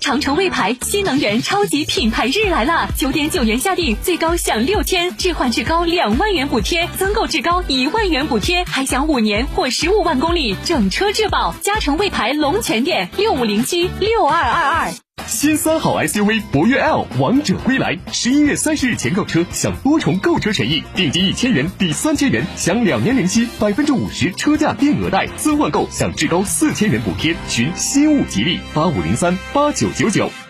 长城魏牌新能源超级品牌日来了！九点九元下定，最高享六千，置换至高两万元补贴，增购至高一万元补贴，还享五年或十五万公里整车质保。嘉诚魏牌龙泉店六五零七六二二二。新三好 SUV 博越 L 王者归来，十一月三十日前购车享多重购车权益，定金一千元抵三千元，享两年零息，百分之五十车价定额贷，增换购享至高四千元补贴。寻新物吉利八五零三八九九九。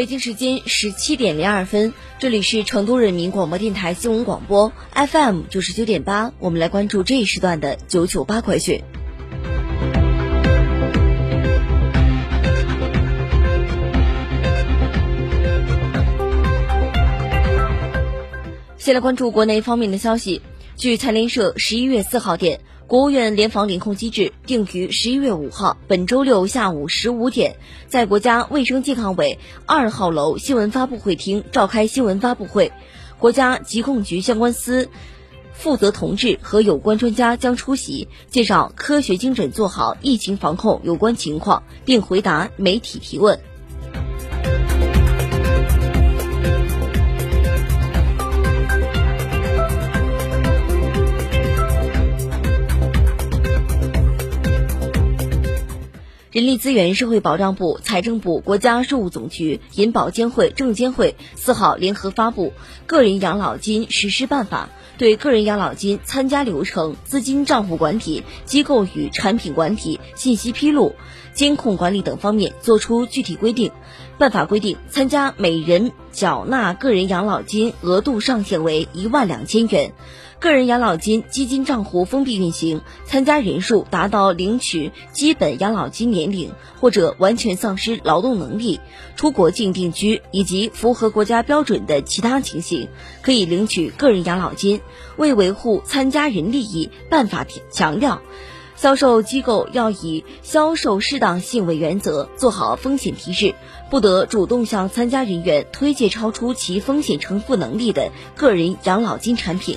北京时间十七点零二分，这里是成都人民广播电台新闻广播 FM 九十九点八，我们来关注这一时段的九九八快讯。先来关注国内方面的消息，据财联社十一月四号电。国务院联防联控机制定于十一月五号，本周六下午十五点，在国家卫生健康委二号楼新闻发布会厅召开新闻发布会。国家疾控局相关司负责同志和有关专家将出席，介绍科学精准做好疫情防控有关情况，并回答媒体提问。人力资源社会保障部、财政部、国家税务总局、银保监会、证监会四号联合发布《个人养老金实施办法》，对个人养老金参加流程、资金账户管理、机构与产品管理、信息披露、监控管理等方面作出具体规定。办法规定，参加每人缴纳个人养老金额度上限为一万两千元。个人养老金基金账户封闭运行，参加人数达到领取基本养老金年龄或者完全丧失劳动能力、出国境定居以及符合国家标准的其他情形，可以领取个人养老金。为维护参加人利益，办法强调，销售机构要以销售适当性为原则，做好风险提示，不得主动向参加人员推介超出其风险承负能力的个人养老金产品。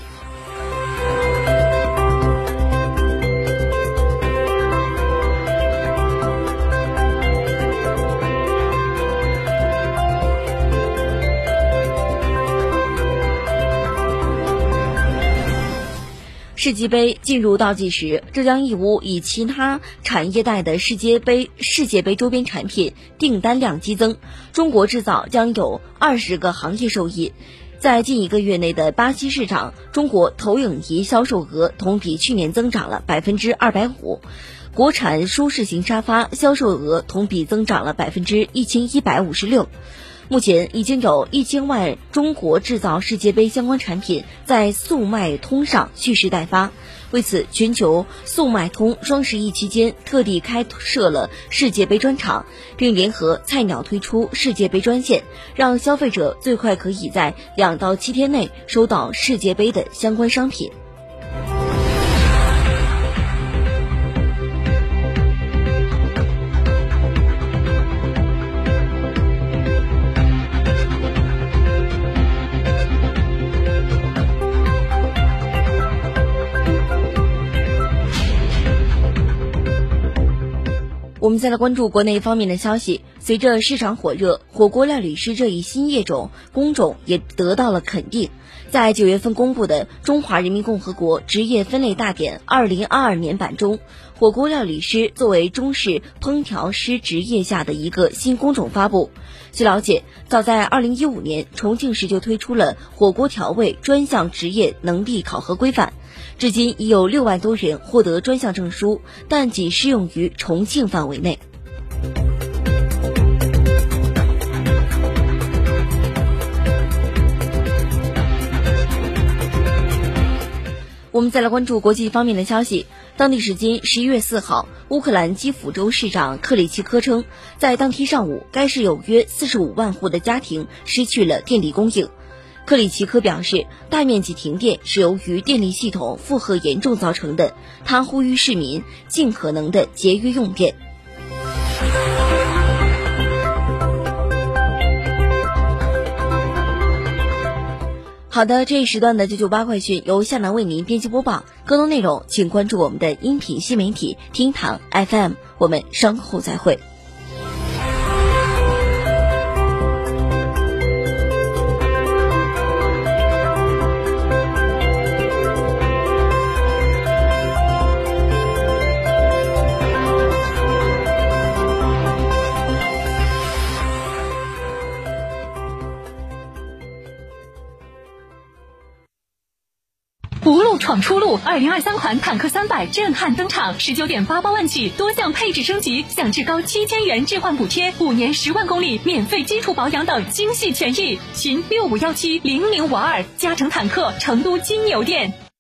世界杯进入倒计时，浙江义乌以其他产业带的世界杯世界杯周边产品订单量激增，中国制造将有二十个行业受益。在近一个月内的巴西市场，中国投影仪销售额同比去年增长了百分之二百五，国产舒适型沙发销售额同比增长了百分之一千一百五十六。目前已经有一千万中国制造世界杯相关产品在速卖通上蓄势待发。为此，全球速卖通双十一期间特地开设了世界杯专场，并联合菜鸟推出世界杯专线，让消费者最快可以在两到七天内收到世界杯的相关商品。我们再来关注国内方面的消息。随着市场火热，火锅料理师这一新业种工种也得到了肯定。在九月份公布的《中华人民共和国职业分类大典（二零二二年版）》中，火锅料理师作为中式烹调师职业下的一个新工种发布。据了解，早在二零一五年，重庆市就推出了火锅调味专项职业能力考核规范。至今已有六万多人获得专项证书，但仅适用于重庆范围内。我们再来关注国际方面的消息。当地时间十一月四号，乌克兰基辅州市长克里奇科称，在当天上午，该市有约四十五万户的家庭失去了电力供应。克里奇科表示，大面积停电是由于电力系统负荷严重造成的。他呼吁市民尽可能的节约用电。好的，这一时段的九九八快讯由夏楠为您编辑播报。更多内容请关注我们的音频新媒体厅堂 FM。我们稍后再会。不路闯出路，二零二三款坦克三百震撼登场，十九点八八万起，多项配置升级，享至高七千元置换补贴，五年十万公里免费基础保养等精细权益。寻六五幺七零零五二，加成坦克成都金牛店。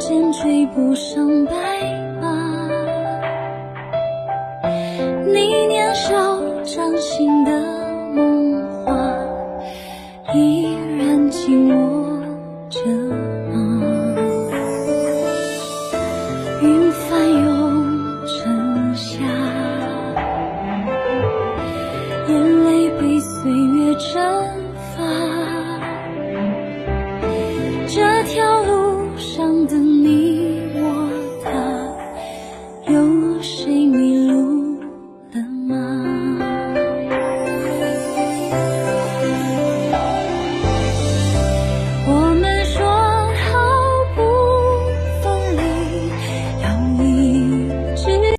时间追不上白